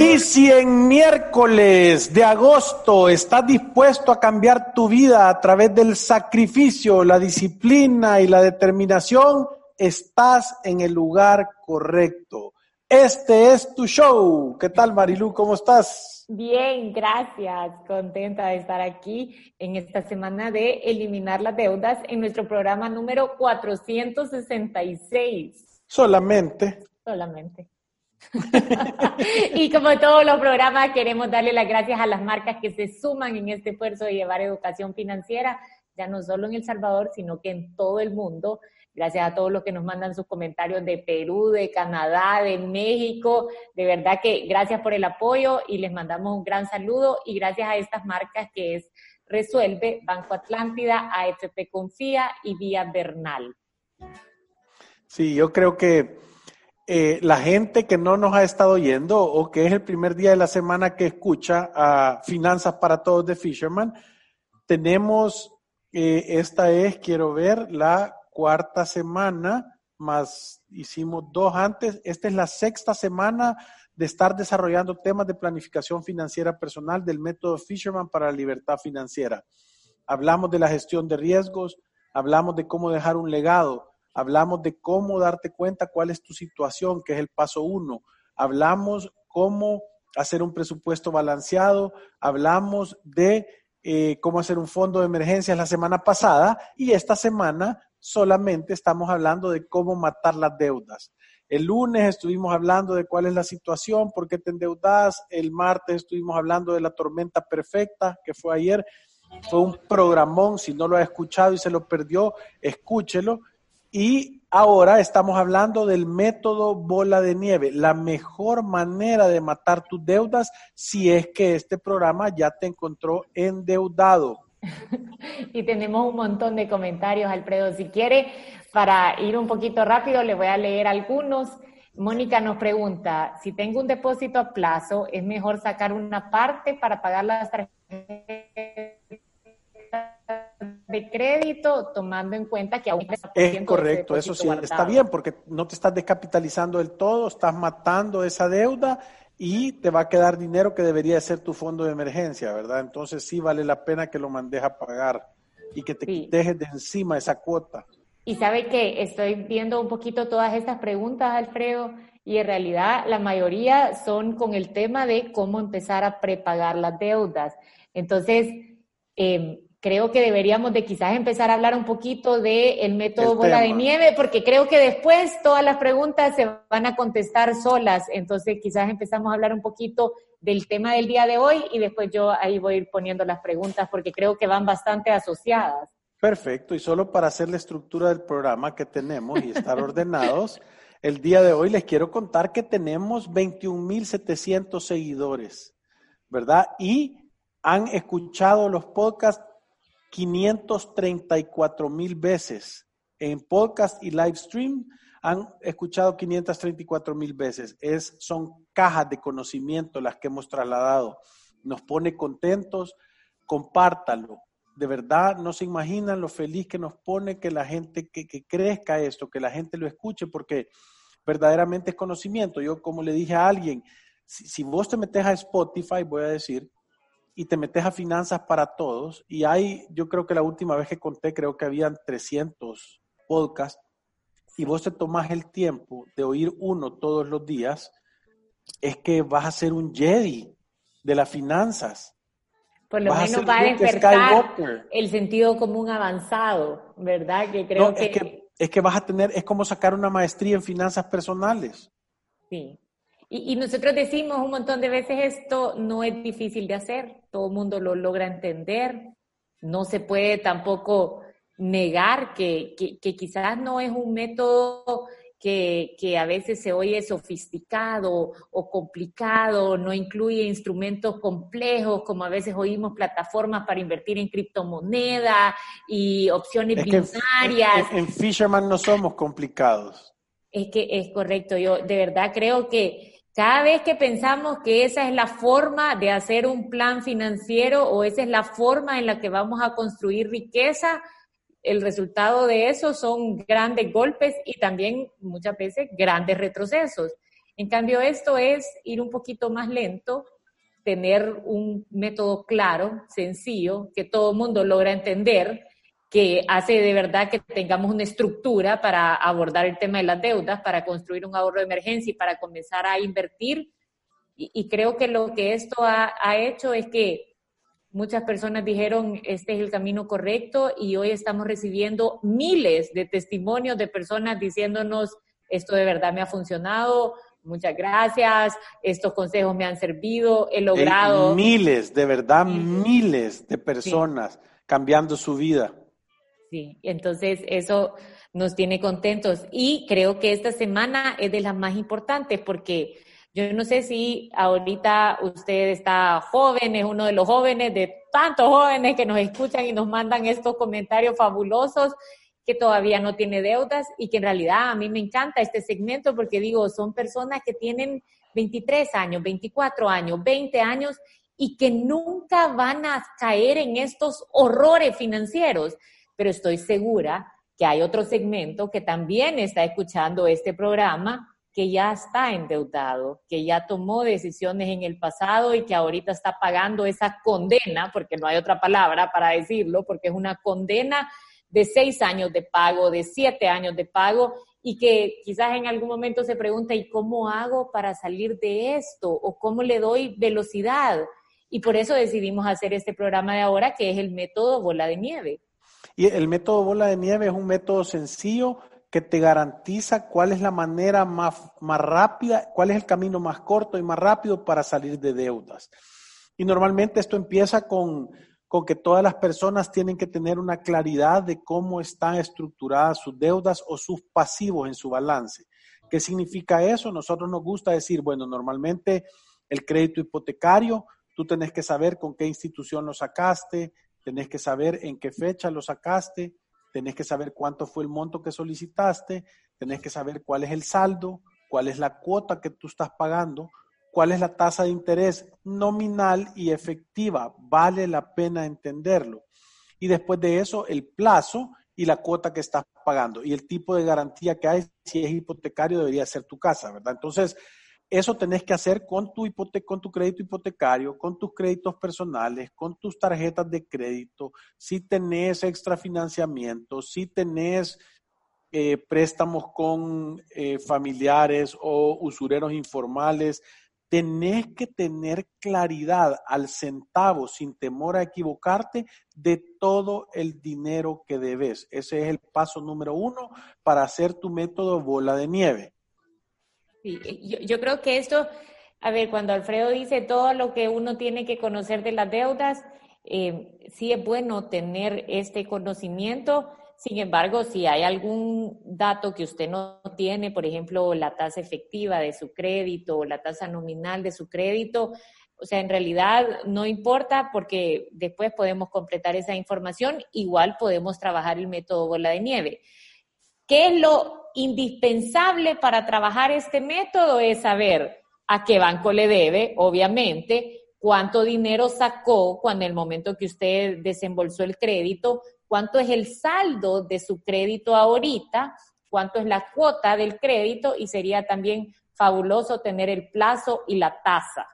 Y si en miércoles de agosto estás dispuesto a cambiar tu vida a través del sacrificio, la disciplina y la determinación, estás en el lugar correcto. Este es tu show. ¿Qué tal, Marilu? ¿Cómo estás? Bien, gracias. Contenta de estar aquí en esta semana de eliminar las deudas en nuestro programa número 466. Solamente. Solamente. y como todos los programas, queremos darle las gracias a las marcas que se suman en este esfuerzo de llevar educación financiera, ya no solo en El Salvador, sino que en todo el mundo. Gracias a todos los que nos mandan sus comentarios de Perú, de Canadá, de México. De verdad que gracias por el apoyo y les mandamos un gran saludo y gracias a estas marcas que es Resuelve, Banco Atlántida, AFP Confía y Vía Bernal. Sí, yo creo que eh, la gente que no nos ha estado oyendo o que es el primer día de la semana que escucha a Finanzas para Todos de Fisherman, tenemos, eh, esta es, quiero ver, la cuarta semana, más hicimos dos antes, esta es la sexta semana de estar desarrollando temas de planificación financiera personal del método Fisherman para la libertad financiera. Hablamos de la gestión de riesgos, hablamos de cómo dejar un legado, Hablamos de cómo darte cuenta cuál es tu situación, que es el paso uno. Hablamos cómo hacer un presupuesto balanceado. Hablamos de eh, cómo hacer un fondo de emergencias la semana pasada y esta semana solamente estamos hablando de cómo matar las deudas. El lunes estuvimos hablando de cuál es la situación, por qué te endeudas. El martes estuvimos hablando de la tormenta perfecta, que fue ayer. Fue un programón, si no lo ha escuchado y se lo perdió, escúchelo. Y ahora estamos hablando del método bola de nieve, la mejor manera de matar tus deudas si es que este programa ya te encontró endeudado. Y tenemos un montón de comentarios, Alfredo. Si quiere, para ir un poquito rápido, le voy a leer algunos. Mónica nos pregunta, si tengo un depósito a plazo, ¿es mejor sacar una parte para pagar las tarjetas de crédito, tomando en cuenta que aún es correcto, eso sí, está bien, porque no te estás descapitalizando del todo, estás matando esa deuda y te va a quedar dinero que debería ser tu fondo de emergencia, ¿verdad? Entonces sí vale la pena que lo mandes a pagar y que te dejes de encima esa cuota. Y sabe que estoy viendo un poquito todas estas preguntas, Alfredo, y en realidad la mayoría son con el tema de cómo empezar a prepagar las deudas. Entonces, eh, creo que deberíamos de quizás empezar a hablar un poquito del el método bola de nieve, porque creo que después todas las preguntas se van a contestar solas. Entonces quizás empezamos a hablar un poquito del tema del día de hoy y después yo ahí voy a ir poniendo las preguntas porque creo que van bastante asociadas. Perfecto, y solo para hacer la estructura del programa que tenemos y estar ordenados, el día de hoy les quiero contar que tenemos 21.700 seguidores, ¿verdad? Y han escuchado los podcasts 534 mil veces. En podcast y live stream han escuchado 534 mil veces. Es, son cajas de conocimiento las que hemos trasladado. Nos pone contentos. Compártalo. De verdad, no se imaginan lo feliz que nos pone que la gente, que, que crezca esto, que la gente lo escuche, porque verdaderamente es conocimiento. Yo, como le dije a alguien, si, si vos te metes a Spotify, voy a decir, y te metes a finanzas para todos. Y hay, yo creo que la última vez que conté, creo que habían 300 podcasts. Y vos te tomas el tiempo de oír uno todos los días, es que vas a ser un Jedi de las finanzas. Por lo menos va a despertar el sentido común avanzado, ¿verdad? Que creo que... Es, que... es que vas a tener, es como sacar una maestría en finanzas personales. Sí. Y, y, nosotros decimos un montón de veces esto no es difícil de hacer, todo el mundo lo logra entender, no se puede tampoco negar que, que, quizás no es un método que, que, a veces se oye sofisticado o complicado, no incluye instrumentos complejos, como a veces oímos plataformas para invertir en criptomoneda y opciones binarias. En, en, Fisherman no somos complicados. Es que es correcto, yo de verdad creo que cada vez que pensamos que esa es la forma de hacer un plan financiero o esa es la forma en la que vamos a construir riqueza, el resultado de eso son grandes golpes y también muchas veces grandes retrocesos. En cambio, esto es ir un poquito más lento, tener un método claro, sencillo, que todo el mundo logra entender, que hace de verdad que tengamos una estructura para abordar el tema de las deudas, para construir un ahorro de emergencia y para comenzar a invertir. Y, creo que lo que esto ha, ha hecho es que Muchas personas dijeron, este es el camino correcto y hoy estamos recibiendo miles de testimonios de personas diciéndonos, esto de verdad me ha funcionado, muchas gracias, estos consejos me han servido, he logrado. miles, de verdad, miles de personas cambiando su vida. Sí, entonces eso nos tiene contentos y creo que esta semana es de las más importantes porque yo no sé si ahorita usted está joven, es uno de los jóvenes, de tantos jóvenes que nos escuchan y nos mandan estos comentarios fabulosos, que todavía no tiene deudas y que en realidad a mí me encanta este segmento porque digo, son personas que tienen 23 años, 24 años, 20 años y que nunca van a caer en estos horrores financieros. Pero estoy segura que hay otro segmento que también está escuchando este programa que ya está endeudado, que ya tomó decisiones en el pasado y que ahorita está pagando esa condena, porque no hay otra palabra para decirlo, porque es una condena de seis años de pago, de siete años de pago, y que quizás en algún momento se pregunta, ¿y cómo hago para salir de esto? ¿O cómo le doy velocidad? Y por eso decidimos hacer este programa de ahora, que es el método bola de nieve. Y el método bola de nieve es un método sencillo, que te garantiza cuál es la manera más, más rápida, cuál es el camino más corto y más rápido para salir de deudas. Y normalmente esto empieza con, con que todas las personas tienen que tener una claridad de cómo están estructuradas sus deudas o sus pasivos en su balance. ¿Qué significa eso? Nosotros nos gusta decir, bueno, normalmente el crédito hipotecario, tú tenés que saber con qué institución lo sacaste, tenés que saber en qué fecha lo sacaste, tenés que saber cuánto fue el monto que solicitaste, tenés que saber cuál es el saldo, cuál es la cuota que tú estás pagando, cuál es la tasa de interés nominal y efectiva. Vale la pena entenderlo. Y después de eso, el plazo y la cuota que estás pagando y el tipo de garantía que hay, si es hipotecario, debería ser tu casa, ¿verdad? Entonces, eso tenés que hacer con tu, con tu crédito hipotecario, con tus créditos personales, con tus tarjetas de crédito, si tenés extrafinanciamiento, si tenés eh, préstamos con eh, familiares o usureros informales, tenés que tener claridad al centavo, sin temor a equivocarte, de todo el dinero que debes. Ese es el paso número uno para hacer tu método bola de nieve. Sí, eh, yo, creo que esto, a ver, cuando Alfredo dice todo lo que uno tiene que conocer de las deudas, eh, sí es bueno tener este conocimiento. Sin embargo, si hay algún dato que usted no tiene, por ejemplo, la tasa efectiva de su crédito o la tasa nominal de su crédito, o sea, en realidad no importa porque después podemos completar esa información, igual podemos trabajar el método bola de nieve. ¿Qué es lo indispensable para trabajar este método es saber a qué banco le debe, obviamente, cuánto dinero sacó cuando en el momento que usted desembolsó el crédito, cuánto es el saldo de su crédito ahorita, cuánto es la cuota del crédito y sería también fabuloso tener el plazo y la tasa.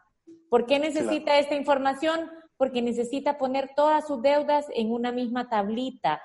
¿Por qué necesita esta información? Porque necesita poner todas sus deudas en una misma tablita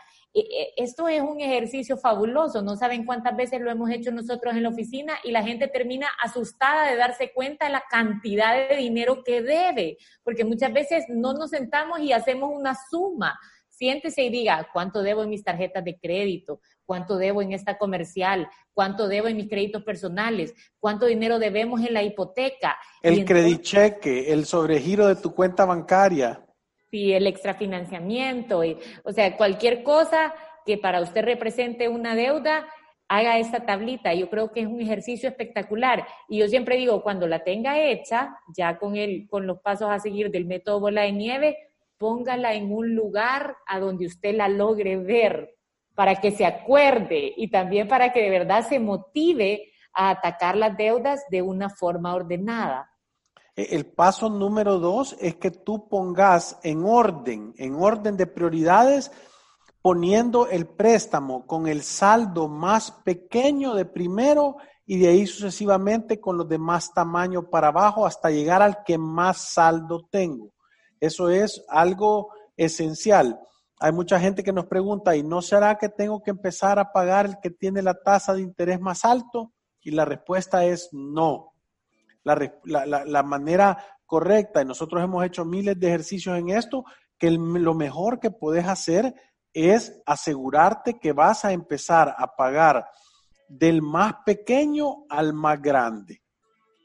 esto es un ejercicio fabuloso, no saben cuántas veces lo hemos hecho nosotros en la oficina y la gente termina asustada de darse cuenta de la cantidad de dinero que debe, porque muchas veces no nos sentamos y hacemos una suma. Siéntese y diga, ¿cuánto debo en mis tarjetas de crédito? cuánto debo en esta comercial, cuánto debo en mis créditos personales, cuánto dinero debemos en la hipoteca. El credicheque, el sobregiro de tu cuenta bancaria. Sí, el extrafinanciamiento, y, o sea, cualquier cosa que para usted represente una deuda, haga esta tablita. Yo creo que es un ejercicio espectacular. Y yo siempre digo, cuando la tenga hecha, ya con, el, con los pasos a seguir del método bola de nieve, póngala en un lugar a donde usted la logre ver, para que se acuerde y también para que de verdad se motive a atacar las deudas de una forma ordenada. E, el paso número dos es que tú pongas en orden, en orden de prioridades, poniendo el préstamo con el saldo más pequeño de primero y de ahí sucesivamente con los de más tamaño para abajo hasta llegar al que más saldo tengo. Eso es algo esencial. Hay mucha gente que nos pregunta, ¿y no será que tengo que empezar a pagar el que tiene la tasa de interés más alto? Y la respuesta es no. La, manera correcta, y nosotros hemos hecho miles de ejercicios en esto, que lo mejor que puedes hacer es asegurarte que vas a empezar a pagar del más pequeño al más grande.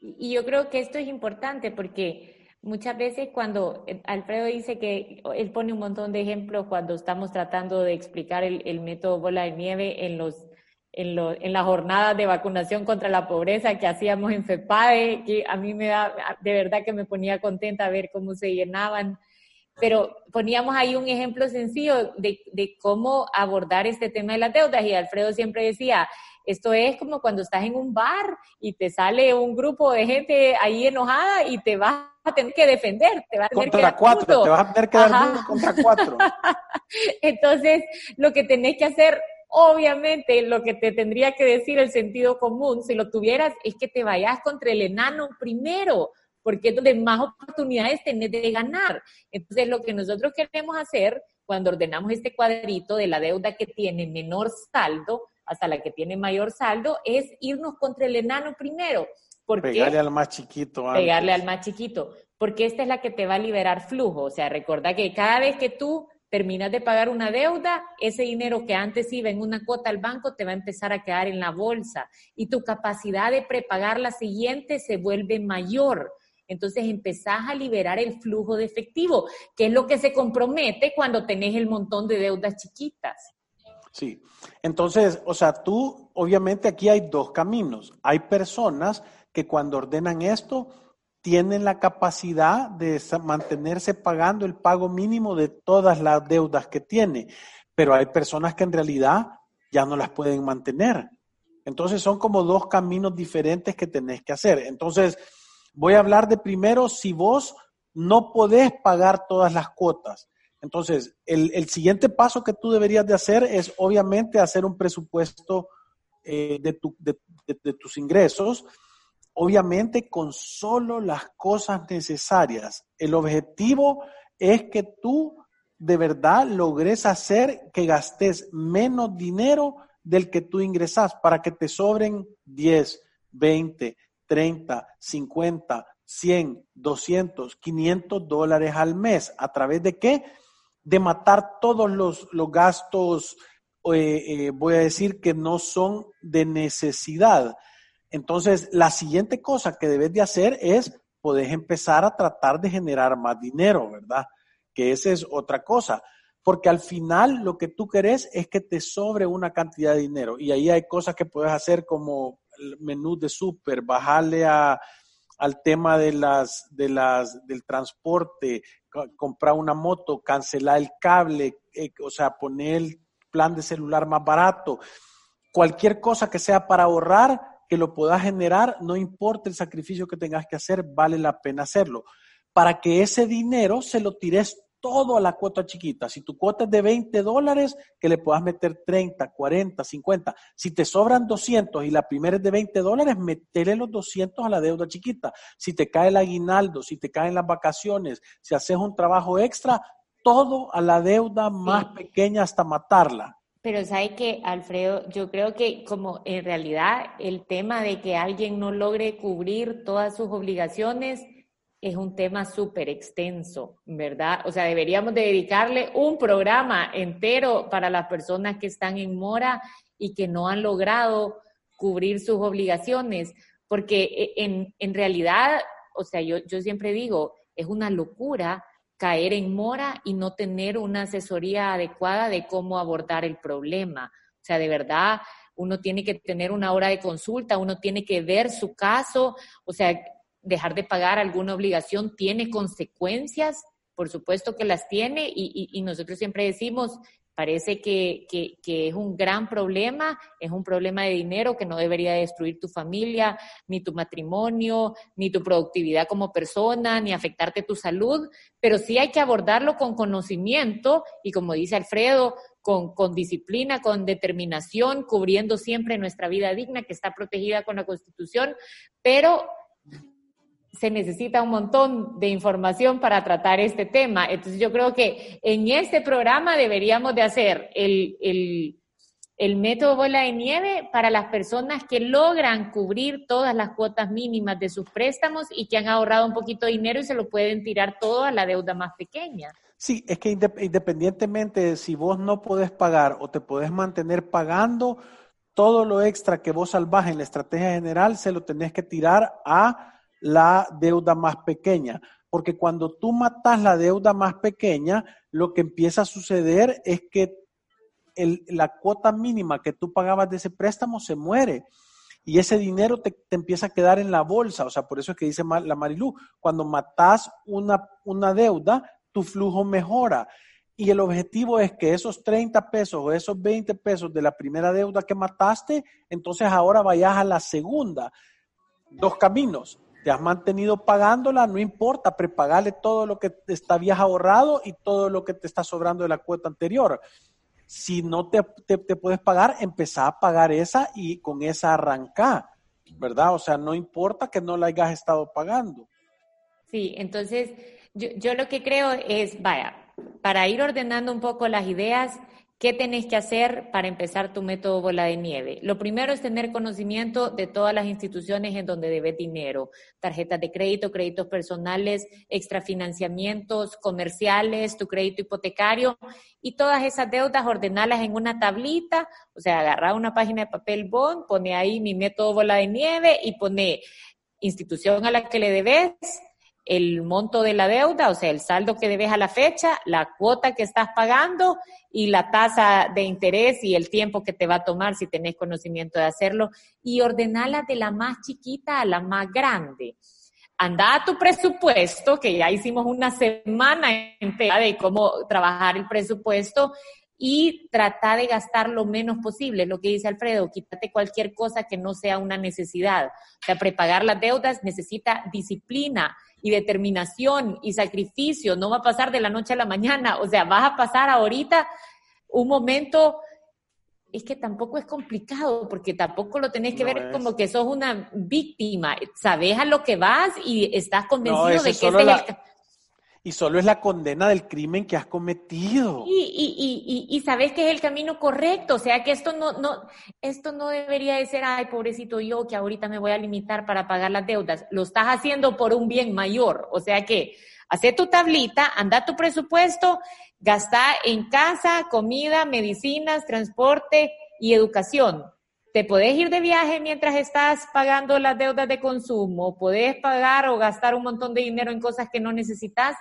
Y yo creo que esto es importante porque muchas veces cuando eh, Alfredo dice que él pone un montón de ejemplos cuando estamos tratando de explicar el, método bola de nieve en los en, en las jornadas de vacunación contra la pobreza que hacíamos en FEPADE, que a mí me da, de verdad que me ponía contenta ver cómo se llenaban. Pero poníamos ahí un ejemplo sencillo de, de, cómo abordar este tema de las deudas y Alfredo siempre decía, esto es como cuando estás en un bar y te sale un grupo de gente ahí enojada y te vas a tener que defender, te vas a tener contra que cuatro, te vas a tener que dar contra cuatro. Entonces, lo que tenés que hacer Obviamente, lo que te tendría que decir el sentido común, si lo tuvieras, es que te vayas contra el enano primero, porque es donde más oportunidades tenés de ganar. Entonces, lo que nosotros queremos hacer cuando ordenamos este cuadrito de la deuda que tiene menor saldo hasta la que tiene mayor saldo, es irnos contra el enano primero. Pegarle al más chiquito. Pegarle al más chiquito, porque esta es la que te va a liberar flujo. O sea, recuerda que cada vez que tú terminas de pagar una deuda, ese dinero que antes iba en una cuota al banco te va a empezar a quedar en la bolsa y tu capacidad de prepagar la siguiente se vuelve mayor. Entonces empezás a liberar el flujo de efectivo, que es lo que se compromete cuando tenés el montón de deudas chiquitas. Sí, entonces, o sea, tú, obviamente aquí hay dos caminos. Hay personas que cuando ordenan esto tienen la capacidad de mantenerse pagando el pago mínimo de todas las deudas que tiene, pero hay personas que en realidad ya no las pueden mantener. Entonces son como dos caminos diferentes que tenés que hacer. Entonces, Voy a hablar de primero si vos no podés pagar todas las cuotas. Entonces, el, siguiente paso que tú deberías de hacer es obviamente hacer un presupuesto eh, de, de tus ingresos, obviamente con solo las cosas necesarias. El objetivo es que tú de verdad logres hacer que gastes menos dinero del que tú ingresas para que te sobren 10, 20, 30, 50, 100, 200, 500 dólares al mes. ¿A través de qué? De matar todos los, gastos, eh, eh, voy a decir que no son de necesidad. Entonces, la siguiente cosa que debes de hacer es, puedes empezar a tratar de generar más dinero, ¿verdad? Que esa es otra cosa. Porque al final lo que tú querés es que te sobre una cantidad de dinero. Y ahí hay cosas que puedes hacer como menú de súper, bajarle a, al tema de las, de las, del transporte, comprar una moto, cancelar el cable, eh, o sea, poner el plan de celular más barato. Cualquier cosa que sea para ahorrar, que lo puedas generar, no importa el sacrificio que tengas que hacer, vale la pena hacerlo. Para que ese dinero se lo tires todo a la cuota chiquita. Si tu cuota es de 20 dólares, que le puedas meter 30, 40, 50. Si te sobran 200 y la primera es de 20 dólares, metele los 200 a la deuda chiquita. Si te cae el aguinaldo, si te caen las vacaciones, si haces un trabajo extra, todo a la deuda más pequeña hasta matarla. Pero sabe que, Alfredo, yo creo que como en realidad el tema de que alguien no logre cubrir todas sus obligaciones es un tema súper extenso, ¿verdad? O sea, deberíamos de dedicarle un programa entero para las personas que están en mora y que no han logrado cubrir sus obligaciones, porque eh, en, en realidad, o sea, yo, yo siempre digo, es una locura caer en mora y no tener una asesoría adecuada de cómo abordar el problema. O sea, de verdad, uno tiene que tener una hora de consulta, uno tiene que ver su caso, o sea, dejar de pagar alguna obligación tiene consecuencias, por supuesto que las tiene, y, nosotros siempre decimos, parece que, es un gran problema, es un problema de dinero que no debería destruir tu familia, ni tu matrimonio, ni tu productividad como persona, ni afectarte tu salud, pero sí hay que abordarlo con conocimiento y como dice Alfredo, con, con disciplina, con determinación, cubriendo siempre nuestra vida digna que está protegida con la Constitución, pero se necesita un montón de información para tratar este tema. Entonces yo creo que en este programa deberíamos de hacer el, el, método bola de nieve para las personas que logran cubrir todas las cuotas mínimas de sus préstamos y que han ahorrado un poquito de dinero y se lo pueden tirar todo a la deuda más pequeña. Sí, es que independientemente de si vos no podés pagar o te podés mantener pagando, todo lo extra que vos salvás en la estrategia general se lo tenés que tirar a la deuda más pequeña. Porque cuando tú matas la deuda más pequeña, lo que empieza a suceder es que la cuota mínima que tú pagabas de ese préstamo se muere. Y ese dinero te, empieza a quedar en la bolsa. O sea, por eso es que dice la Marilú, cuando matas una, una deuda, tu flujo mejora. Y el objetivo es que esos 30 pesos o esos 20 pesos de la primera deuda que mataste, entonces ahora vayas a la segunda. Dos caminos te has mantenido pagándola, no importa, prepagarle todo lo que te habías ahorrado y todo lo que te está sobrando de la cuota anterior. Si no te, puedes pagar, empezá a pagar esa y con esa arranca, ¿verdad? O sea, no importa que no la hayas estado pagando. Sí, entonces yo, yo lo que creo es, vaya, para ir ordenando un poco las ideas, ¿Qué tenés que hacer para empezar tu método bola de nieve? Lo primero es tener conocimiento de todas las instituciones en donde debes dinero, tarjetas de crédito, créditos personales, extrafinanciamientos comerciales, tu crédito hipotecario y todas esas deudas ordenarlas en una tablita, o sea, agarrar una página de papel bond, pone ahí mi método bola de nieve y pone institución a la que le debes, el monto de la deuda, o sea, el saldo que debes a la fecha, la cuota que estás pagando y la tasa de interés y el tiempo que te va a tomar si tenés conocimiento de hacerlo y ordenarla de la más chiquita a la más grande. Anda a tu presupuesto, que ya hicimos una semana entera de cómo trabajar el presupuesto y trata de gastar lo menos posible. Lo que dice Alfredo, quítate cualquier cosa que no sea una necesidad. O sea, prepagar las deudas necesita disciplina, y determinación y sacrificio, no va a pasar de la noche a la mañana, o sea, vas a pasar ahorita un momento, es que tampoco es complicado, porque tampoco lo tenés que ver como que sos una víctima, sabes a lo que vas y estás convencido de que ese es el y solo es la condena del crimen que has cometido. Y, y, y, y, sabes que es el camino correcto, o sea que esto no, esto no debería de ser, ay, pobrecito yo, que ahorita me voy a limitar para pagar las deudas. Lo estás haciendo por un bien mayor, o sea que hace tu tablita, anda tu presupuesto, gasta en casa, comida, medicinas, transporte y educación. Te podés ir de viaje mientras estás pagando las deudas de consumo, podés pagar o gastar un montón de dinero en cosas que no necesitas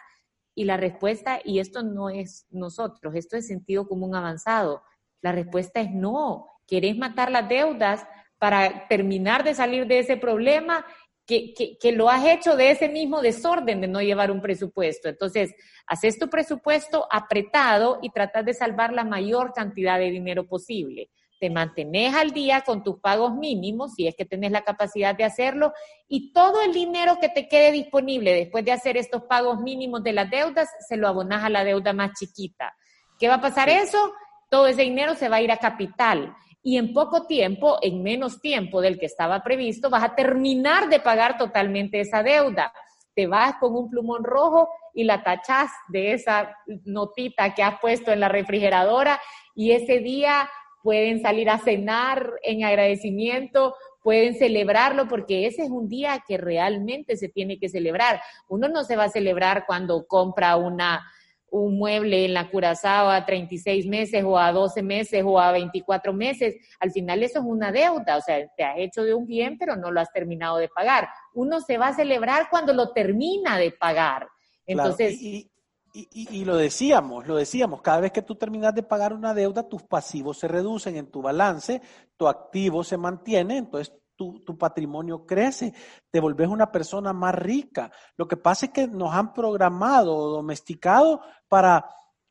y la respuesta, y esto no es nosotros, esto es sentido común avanzado, la respuesta es no. ¿Querés matar las deudas para terminar de salir de ese problema? Que, que, lo has hecho de ese mismo desorden de no llevar un presupuesto. Entonces, haces tu presupuesto apretado y tratas de salvar la mayor cantidad de dinero posible te mantenés al día con tus pagos mínimos, si es que tenés la capacidad de hacerlo, y todo el dinero que te quede disponible después de hacer estos pagos mínimos de las deudas, se lo abonás a la deuda más chiquita. ¿Qué va a pasar eso? Todo ese dinero se va a ir a capital. Y en poco tiempo, en menos tiempo del que estaba previsto, vas a terminar de pagar totalmente esa deuda. Te vas con un plumón rojo y la tachás de esa notita que has puesto en la refrigeradora y ese día pueden salir a cenar en agradecimiento pueden celebrarlo porque ese es un día que realmente se tiene que celebrar. Uno no se va a celebrar cuando compra una un mueble en la Curazao a 36 meses o a 12 meses o a 24 meses, al final eso es una deuda, o sea, te has hecho de un bien pero no lo has terminado de pagar. Uno se va a celebrar cuando lo termina de pagar. Entonces, y, y, lo decíamos, lo decíamos, cada vez que tú terminas de pagar una deuda, tus pasivos se reducen en tu balance, tu activo se mantiene, entonces tu, patrimonio crece, te volvés una persona más rica. Lo que pasa es que nos han programado o domesticado para,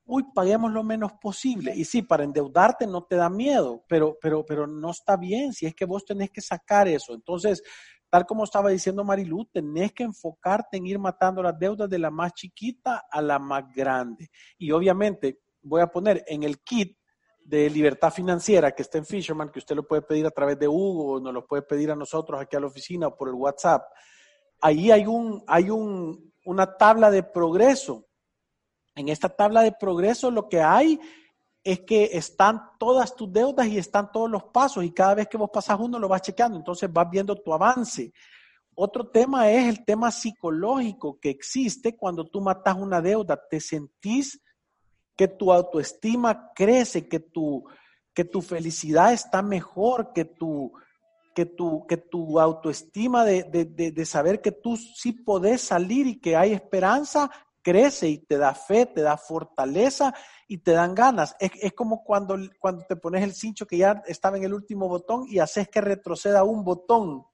uy, paguemos lo menos posible. Y sí, para endeudarte no te da miedo, pero, pero, pero no está bien si es que vos tenés que sacar eso. Entonces, tal como estaba diciendo Marilu, tenés que enfocarte en ir matando las deudas de la más chiquita a la más grande. Y obviamente, voy a poner en el kit de libertad financiera que está en Fisherman, que usted lo puede pedir a través de Hugo, o nos lo puede pedir a nosotros aquí a la oficina o por el WhatsApp. Ahí hay, un, hay un, una tabla de progreso. En esta tabla de progreso lo que hay es que están todas tus deudas y están todos los pasos y cada vez que vos pasas uno lo vas chequeando, entonces vas viendo tu avance. Otro tema es el tema psicológico que existe cuando tú matas una deuda, te sentís que tu autoestima crece, que tu, que tu felicidad está mejor, que tu, que tu, que tu autoestima de, de, saber que tú sí podés salir y que hay esperanza, crece y te da fe, te da fortaleza y te dan ganas. Es, es, como cuando, cuando te pones el cincho que ya estaba en el último botón y haces que retroceda un botón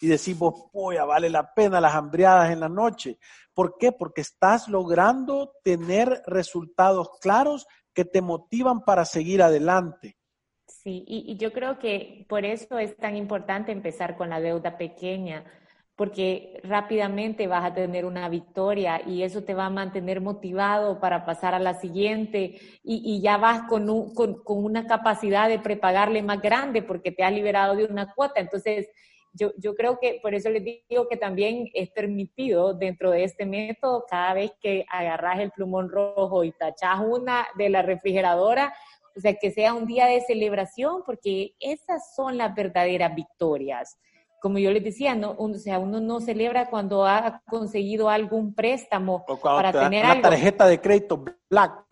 y decís vos, vale la pena las hambriadas en la noche. ¿Por qué? Porque estás logrando tener resultados claros que te motivan para seguir adelante. Sí, y, yo creo que por eso es tan importante empezar con la deuda pequeña, porque rápidamente vas a tener una victoria y eso te va a mantener motivado para pasar a la siguiente y, ya vas con, con, con, una capacidad de prepagarle más grande porque te has liberado de una cuota. Entonces, yo, yo creo que por eso les digo que también es permitido dentro de este método, cada vez que agarras el plumón rojo y tachas una de la refrigeradora, o sea, que sea un día de celebración, porque esas son las verdaderas victorias. Como yo les decía, no, o sea, uno no celebra cuando ha conseguido algún préstamo para tener una tarjeta de crédito black.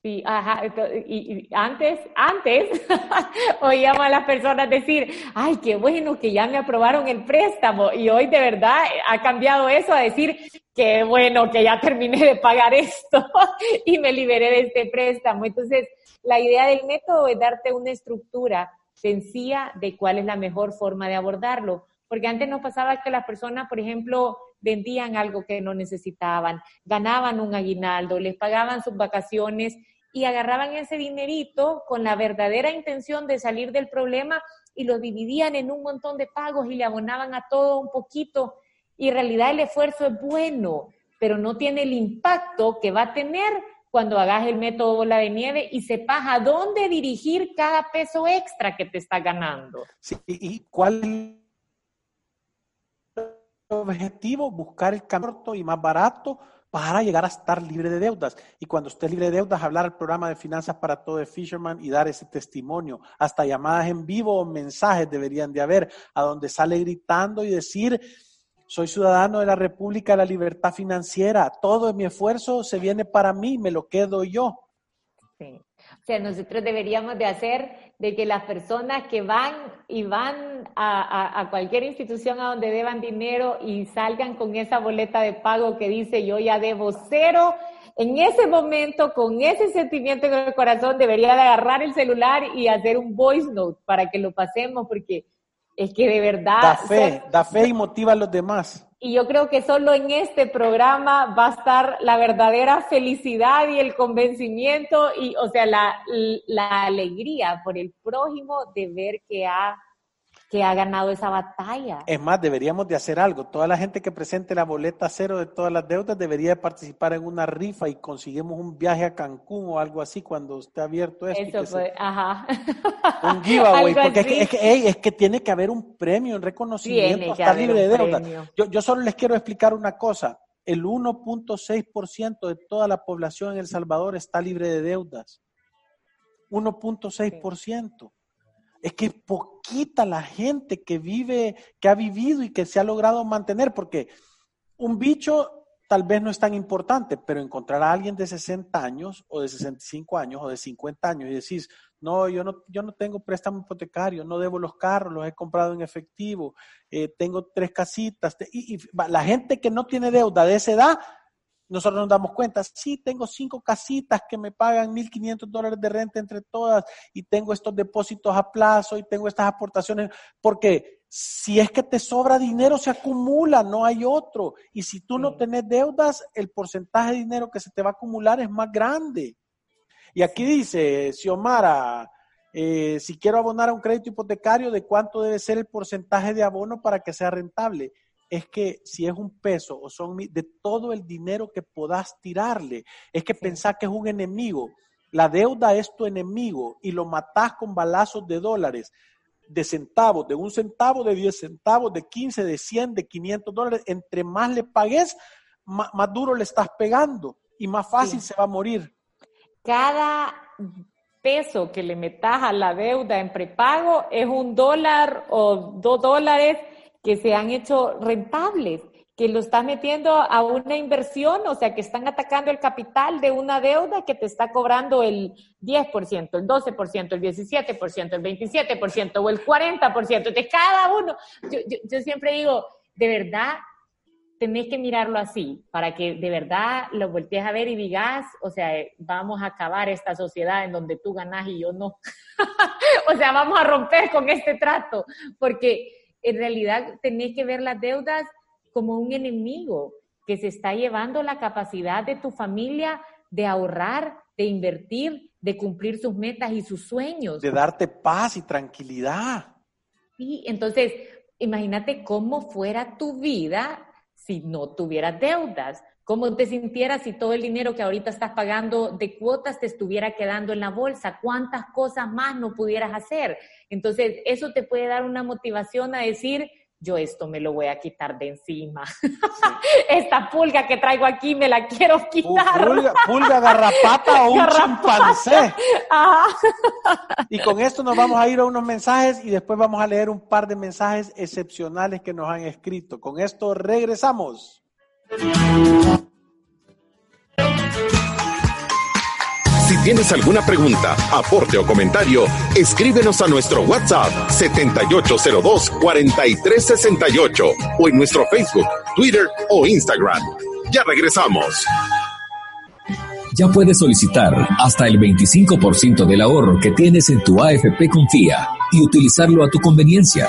Sí, ajá, y, antes, antes oíamos a las personas decir, ay, qué bueno que ya me aprobaron el préstamo y hoy de verdad ha cambiado eso a decir, qué bueno que ya terminé de pagar esto y me liberé de este préstamo. Entonces, la idea del método es darte una estructura sencilla de cuál es la mejor forma de abordarlo, porque antes nos pasaba que las personas, por ejemplo, vendían algo que no necesitaban, ganaban un aguinaldo, les pagaban sus vacaciones y agarraban ese dinerito con la verdadera intención de salir del problema y lo dividían en un montón de pagos y le abonaban a todo un poquito. Y en realidad el esfuerzo es bueno, pero no tiene el impacto que va a tener cuando hagas el método bola de nieve y sepas a dónde dirigir cada peso extra que te está ganando. Sí, ¿y cuál objetivo? Buscar el corto y más barato para llegar a estar libre de deudas. Y cuando estés libre de deudas, hablar al programa de Finanzas para Todo de Fisherman y dar ese testimonio. Hasta llamadas en vivo o mensajes deberían de haber, a donde sale gritando y decir, soy ciudadano de la República de la Libertad Financiera, todo mi esfuerzo se viene para mí, me lo quedo yo. Sí. O sea, nosotros deberíamos de hacer de que las personas que van y van a, cualquier institución a donde deban dinero y salgan con esa boleta de pago que dice yo ya debo cero, en ese momento, con ese sentimiento en el corazón, debería de agarrar el celular y hacer un voice note para que lo pasemos, porque es que de verdad... Da fe, da fe y motiva a los demás. Y yo creo que solo en este programa va a estar la verdadera felicidad y el convencimiento y, o sea, la, la alegría por el prójimo de ver que ha que ha ganado esa batalla. Es más, deberíamos de hacer algo. Toda la gente que presente la boleta cero de todas las deudas debería participar en una rifa y conseguimos un viaje a Cancún o algo así cuando esté abierto esto. Eso fue, ajá. Un giveaway, porque es que, es que, tiene que haber un premio, un reconocimiento, estar libre de deudas. Yo, yo solo les quiero explicar una cosa. El 1.6% de toda la población en El Salvador está libre de deudas. 1.6%. es que poquita la gente que vive, que ha vivido y que se ha logrado mantener, porque un bicho tal vez no es tan importante, pero encontrar a alguien de 60 años o de 65 años o de 50 años y decís, no, yo no, yo no tengo préstamo hipotecario, no debo los carros, los he comprado en efectivo, eh, tengo tres casitas. Y, y, la gente que no tiene deuda de esa edad, nosotros nos damos cuenta, sí, tengo cinco casitas que me pagan 1.500 dólares de renta entre todas y tengo estos depósitos a plazo y tengo estas aportaciones, porque si es que te sobra dinero, se acumula, no hay otro. Y si tú no tenés deudas, el porcentaje de dinero que se te va a acumular es más grande. Y aquí dice, Xiomara, eh, si quiero abonar a un crédito hipotecario, ¿de cuánto debe ser el porcentaje de abono para que sea rentable? Es que si es un peso o son de todo el dinero que puedas tirarle, es que pensar que es un enemigo. La deuda es tu enemigo y lo matás con balazos de dólares, de centavos, de un centavo, de 10 centavos, de 15, de 100, de 500 dólares. Entre más le pagues, más, duro le estás pegando y más fácil se va a morir cada peso que le metas a la deuda en prepago es un dólar o dos dólares que se han hecho rentables, que lo estás metiendo a una inversión, o sea, que están atacando el capital de una deuda que te está cobrando el 10%, el 12%, el 17%, el 27% o el 40%. De cada uno, yo, yo siempre digo, de verdad, tenés que mirarlo así, para que de verdad lo voltees a ver y digas, o sea, vamos a acabar esta sociedad en donde tú ganas y yo no. o sea, vamos a romper con este trato, porque en realidad tenés que ver las deudas como un enemigo que se está llevando la capacidad de tu familia de ahorrar, de invertir, de cumplir sus metas y sus sueños. De darte paz y tranquilidad. Sí, entonces, imagínate cómo fuera tu vida si no tuvieras deudas? ¿Cómo te sintieras si todo el dinero que ahorita estás pagando de cuotas te estuviera quedando en la bolsa? ¿Cuántas cosas más no pudieras hacer? Entonces, eso te puede dar una motivación a decir, yo esto me lo voy a quitar de encima. Esta pulga que traigo aquí me la quiero quitar. Pulga, pulga garrapata o un chimpancé. y con esto nos vamos a ir a unos mensajes y después vamos a leer un par de mensajes excepcionales que nos han escrito. Con esto regresamos. Si tienes alguna pregunta, aporte o comentario, escríbenos a nuestro WhatsApp 7802-4368 o en nuestro Facebook, Twitter o Instagram. Ya regresamos. Ya puedes solicitar hasta el 25% del ahorro que tienes en tu AFP Confía y utilizarlo a tu conveniencia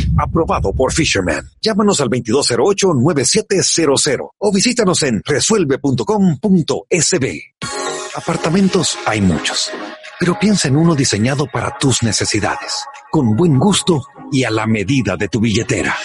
Aprobado por Fisherman. Llámanos al 2208-9700 o visítanos en resuelve.com.sb. Apartamentos hay muchos, pero piensa en uno diseñado para tus necesidades, con buen gusto y a la medida de tu billetera.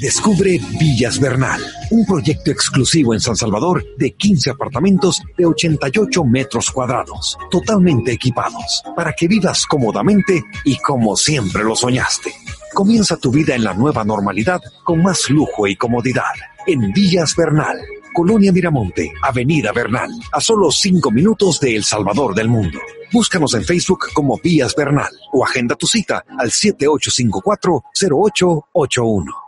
Descubre Villas Bernal, un proyecto exclusivo en San Salvador de 15 apartamentos de 88 metros cuadrados, totalmente equipados, para que vivas cómodamente y como siempre lo soñaste. Comienza tu vida en la nueva normalidad con más lujo y comodidad en Villas Bernal Colonia Miramonte, Avenida Bernal, a solo cinco minutos de El Salvador del Mundo. Búscanos en Facebook como Vías Bernal o agenda tu cita al 7854-0881.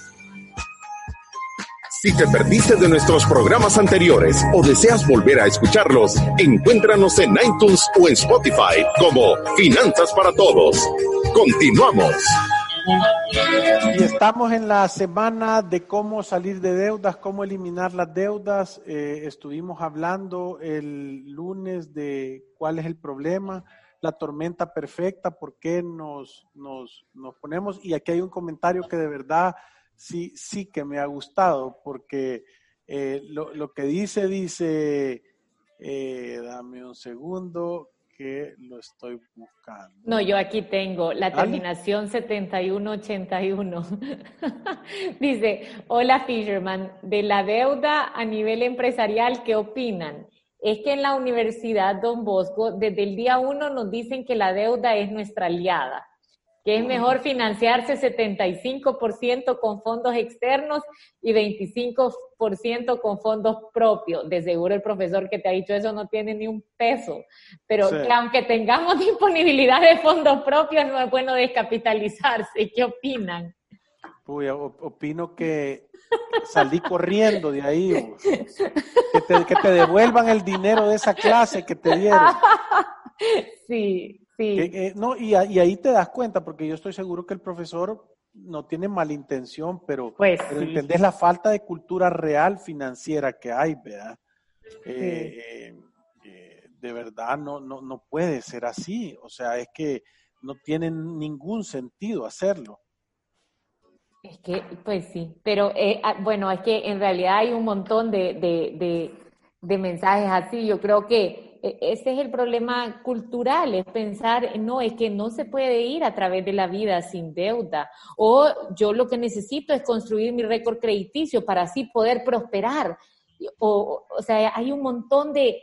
Si te perdiste de nuestros programas anteriores o deseas volver a escucharlos, encuéntranos en iTunes o en Spotify como Finanzas para Todos. Continuamos. Y estamos en la semana de cómo salir de deudas, cómo eliminar las deudas. Eh, estuvimos hablando el lunes de cuál es el problema, la tormenta perfecta, por qué nos, nos, nos ponemos. Y aquí hay un comentario que de verdad sí, sí que me ha gustado, porque eh, lo, lo, que dice, dice, eh, dame un segundo, que lo estoy buscando. No, yo aquí tengo la terminación 7181. dice, hola Fisherman, de la deuda a nivel empresarial, ¿qué opinan? Es que en la Universidad Don Bosco, desde el día uno nos dicen que la deuda es nuestra aliada que es mejor financiarse 75% con fondos externos y 25% con fondos propios. De seguro el profesor que te ha dicho eso no tiene ni un peso, pero que aunque tengamos disponibilidad de fondos propios, no es bueno descapitalizarse. ¿Qué opinan? Uy, opino que salí corriendo de ahí. Que te, que te devuelvan el dinero de esa clase que te dieron. Sí, no, y, ahí te das cuenta, porque yo estoy seguro que el profesor no tiene mala intención, pero, pues entendés la falta de cultura real financiera que hay, ¿verdad? Eh, eh, de verdad no, no, no puede ser así, o sea, es que no tiene ningún sentido hacerlo. Es que, pues sí, pero eh, ah, bueno, es que en realidad hay un montón de, de mensajes así. Yo creo que ese es el problema cultural, es pensar, no, es que no se puede ir a través de la vida sin deuda. O yo lo que necesito es construir mi récord crediticio para así poder prosperar. O, o sea, hay un montón de,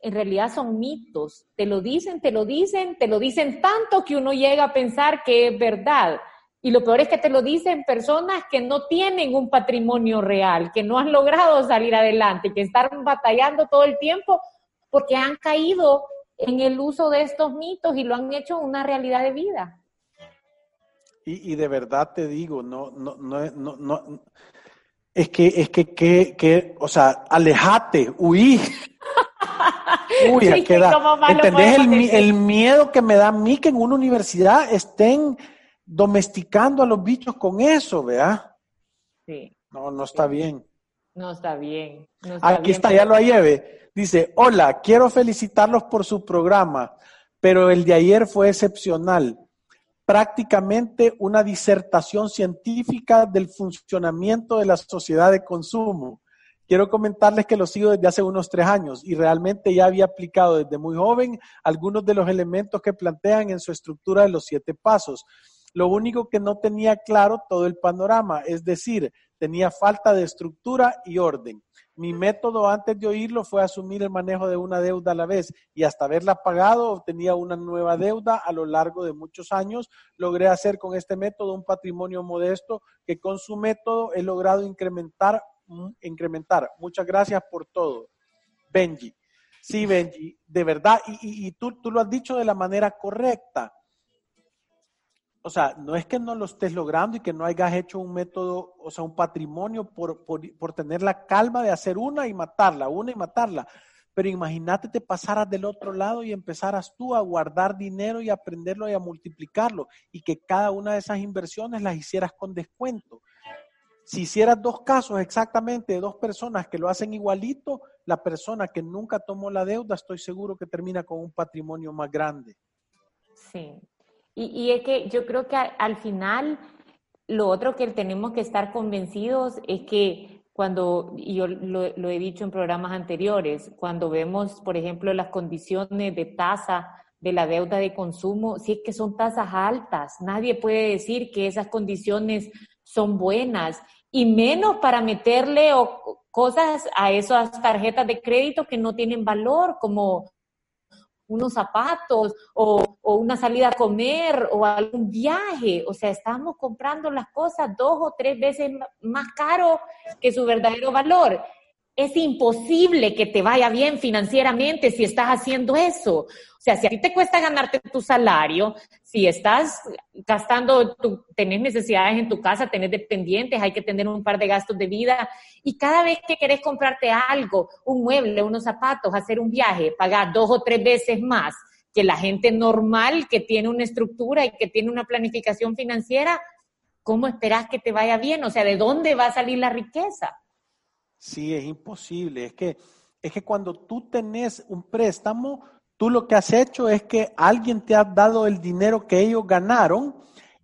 en realidad son mitos. Te lo dicen, te lo dicen, te lo dicen tanto que uno llega a pensar que es verdad. Y lo peor es que te lo dicen personas que no tienen un patrimonio real, que no han logrado salir adelante, que están batallando todo el tiempo porque han caído en el uso de estos mitos y lo han hecho una realidad de vida. Y, de verdad te digo, no, no, no, no, no es que, es que, que, que, o sea, alejate, huí. Uy, sí, ¿Entendés el, el, miedo que me da a mí que en una universidad estén domesticando a los bichos con eso, ¿verdad? Sí. No, no está bien. No está bien. Aquí está, ya lo lleve. Dice, hola, quiero felicitarlos por su programa, pero el de ayer fue excepcional. Prácticamente una disertación científica del funcionamiento de la sociedad de consumo. Quiero comentarles que lo sigo desde hace unos tres años y realmente ya había aplicado desde muy joven algunos de los elementos que plantean en su estructura de los siete pasos. Lo único que no tenía claro todo el panorama, es decir, tenía falta de estructura y orden. Mi método antes de oírlo fue asumir el manejo de una deuda a la vez y hasta haberla pagado obtenía una nueva deuda a lo largo de muchos años. Logré hacer con este método un patrimonio modesto que con su método he logrado incrementar. Mm, incrementar. Muchas gracias por todo. Benji. Sí, Benji, de verdad, y, tú lo has dicho de la manera correcta o sea, no es que no lo estés logrando y que no hayas hecho un método, o sea, un patrimonio por, por, tener la calma de hacer una y matarla, una y matarla. Pero imagínate te pasaras del otro lado y empezaras tú a guardar dinero y aprenderlo y a multiplicarlo y que cada una de esas inversiones las hicieras con descuento. Si hicieras dos casos exactamente de dos personas que lo hacen igualito, la persona que nunca tomó la deuda, estoy seguro que termina con un patrimonio más grande. Sí, y, es que yo creo que al final lo otro que tenemos que estar convencidos es que cuando, y yo lo, he dicho en programas anteriores, cuando vemos, por ejemplo, las condiciones de tasa de la deuda de consumo, si es que son tasas altas, nadie puede decir que esas condiciones son buenas, y menos para meterle cosas a esas tarjetas de crédito que no tienen valor, como unos zapatos o, una salida a comer o algún viaje. O sea, estamos comprando las cosas dos o tres veces más caro que su verdadero valor. Es imposible que te vaya bien financieramente si estás haciendo eso. O sea, si a ti te cuesta ganarte tu salario, si estás gastando, tu, tenés necesidades en tu casa, tenés dependientes, hay que tener un par de gastos de vida y cada vez que querés comprarte algo, un mueble, unos zapatos, hacer un viaje, pagar dos o tres veces más que la gente normal que tiene una estructura y que tiene una planificación financiera, ¿cómo esperás que te vaya bien? O sea, ¿de dónde va a salir la riqueza? Sí, es imposible. Es que, es que cuando tú tenés un préstamo, Tú lo que has hecho es que alguien te ha dado el dinero que ellos ganaron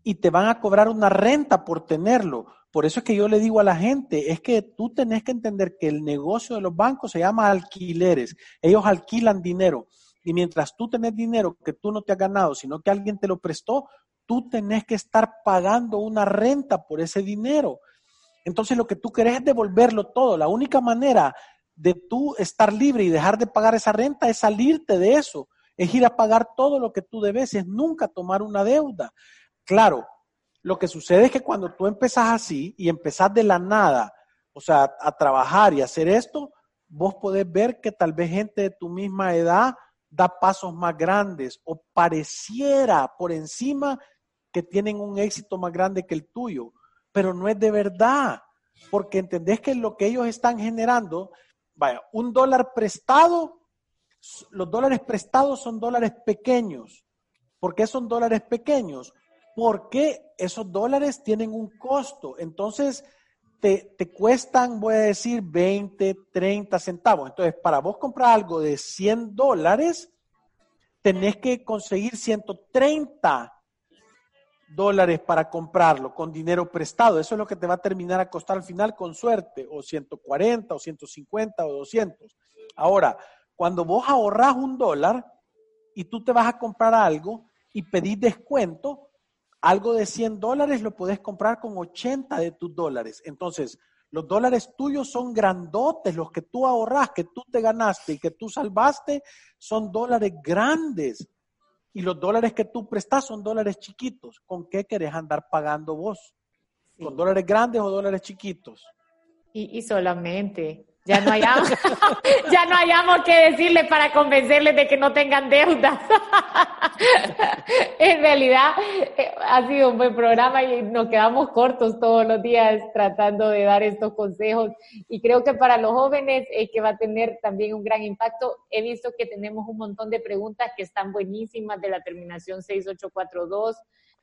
y te van a cobrar una renta por tenerlo. Por eso es que yo le digo a la gente, es que tú tenés que entender que el negocio de los bancos se llama alquileres. Ellos alquilan dinero. Y mientras tú tenés dinero que tú no te has ganado, sino que alguien te lo prestó, tú tenés que estar pagando una renta por ese dinero. Entonces lo que tú querés es devolverlo todo. La única manera de tú estar libre y dejar de pagar esa renta es salirte de eso, es ir a pagar todo lo que tú debes, es nunca tomar una deuda. Claro, lo que sucede es que cuando tú empezás así y empezás de la nada, o sea, a trabajar y hacer esto, vos podés ver que tal vez gente de tu misma edad da pasos más grandes o pareciera por encima que tienen un éxito más grande que el tuyo, pero no es de verdad, porque entendés que lo que ellos están generando vaya, un dólar prestado, los dólares prestados son dólares pequeños. ¿Por qué son dólares pequeños? Porque esos dólares tienen un costo. Entonces, te, te, cuestan, voy a decir, 20, 30 centavos. Entonces, para vos comprar algo de 100 dólares, tenés que conseguir 130 dólares para comprarlo con dinero prestado. Eso es lo que te va a terminar a costar al final con suerte, o 140, o 150, o 200. Ahora, cuando vos ahorras un dólar y tú te vas a comprar algo y pedís descuento, algo de 100 dólares lo podés comprar con 80 de tus dólares. Entonces, los dólares tuyos son grandotes, los que tú ahorras, que tú te ganaste y que tú salvaste, son dólares grandes y los dólares que tú prestas son dólares chiquitos. ¿Con qué querés andar pagando vos? ¿Con dólares grandes o dólares chiquitos? Y, y solamente. Ya no hayamos, ya no hayamos que decirle para convencerles de que no tengan deudas. en realidad eh, ha sido un buen programa y nos quedamos cortos todos los días tratando de dar estos consejos. Y creo que para los jóvenes eh, que va a tener también un gran impacto. He visto que tenemos un montón de preguntas que están buenísimas de la terminación 6842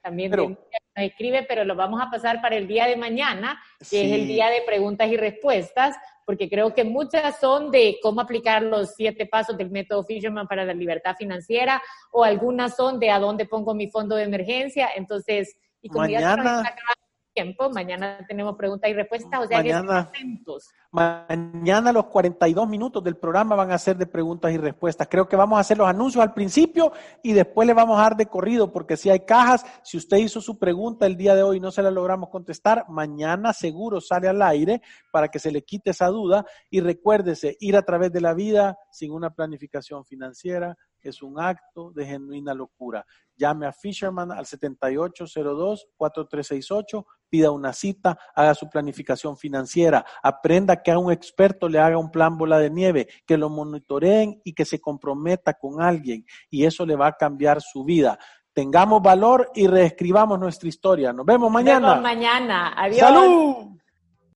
también nos escribe, pero lo vamos a pasar para el día de mañana, que es el día de preguntas y respuestas, porque creo que muchas son de cómo aplicar los siete pasos del método Fisherman para la libertad financiera, o algunas son de a dónde pongo mi fondo de emergencia. Entonces, y como mañana, tiempo. Mañana tenemos preguntas y respuestas, o sea mañana, atentos. Mañana los 42 minutos del programa van a ser de preguntas y respuestas. Creo que vamos a hacer los anuncios al principio y después le vamos a dar de corrido, porque si hay cajas, si usted hizo su pregunta el día de hoy y no se la logramos contestar, mañana seguro sale al aire para que se le quite esa duda y recuérdese, ir a través de la vida sin una planificación financiera es un acto de genuina locura. Llame a Fisherman al 7802-4368 pida una cita, haga su planificación financiera, aprenda que a un experto le haga un plan bola de nieve, que lo monitoreen y que se comprometa con alguien y eso le va a cambiar su vida. Tengamos valor y reescribamos nuestra historia. Nos vemos mañana. Nos vemos mañana. Adiós. Salud.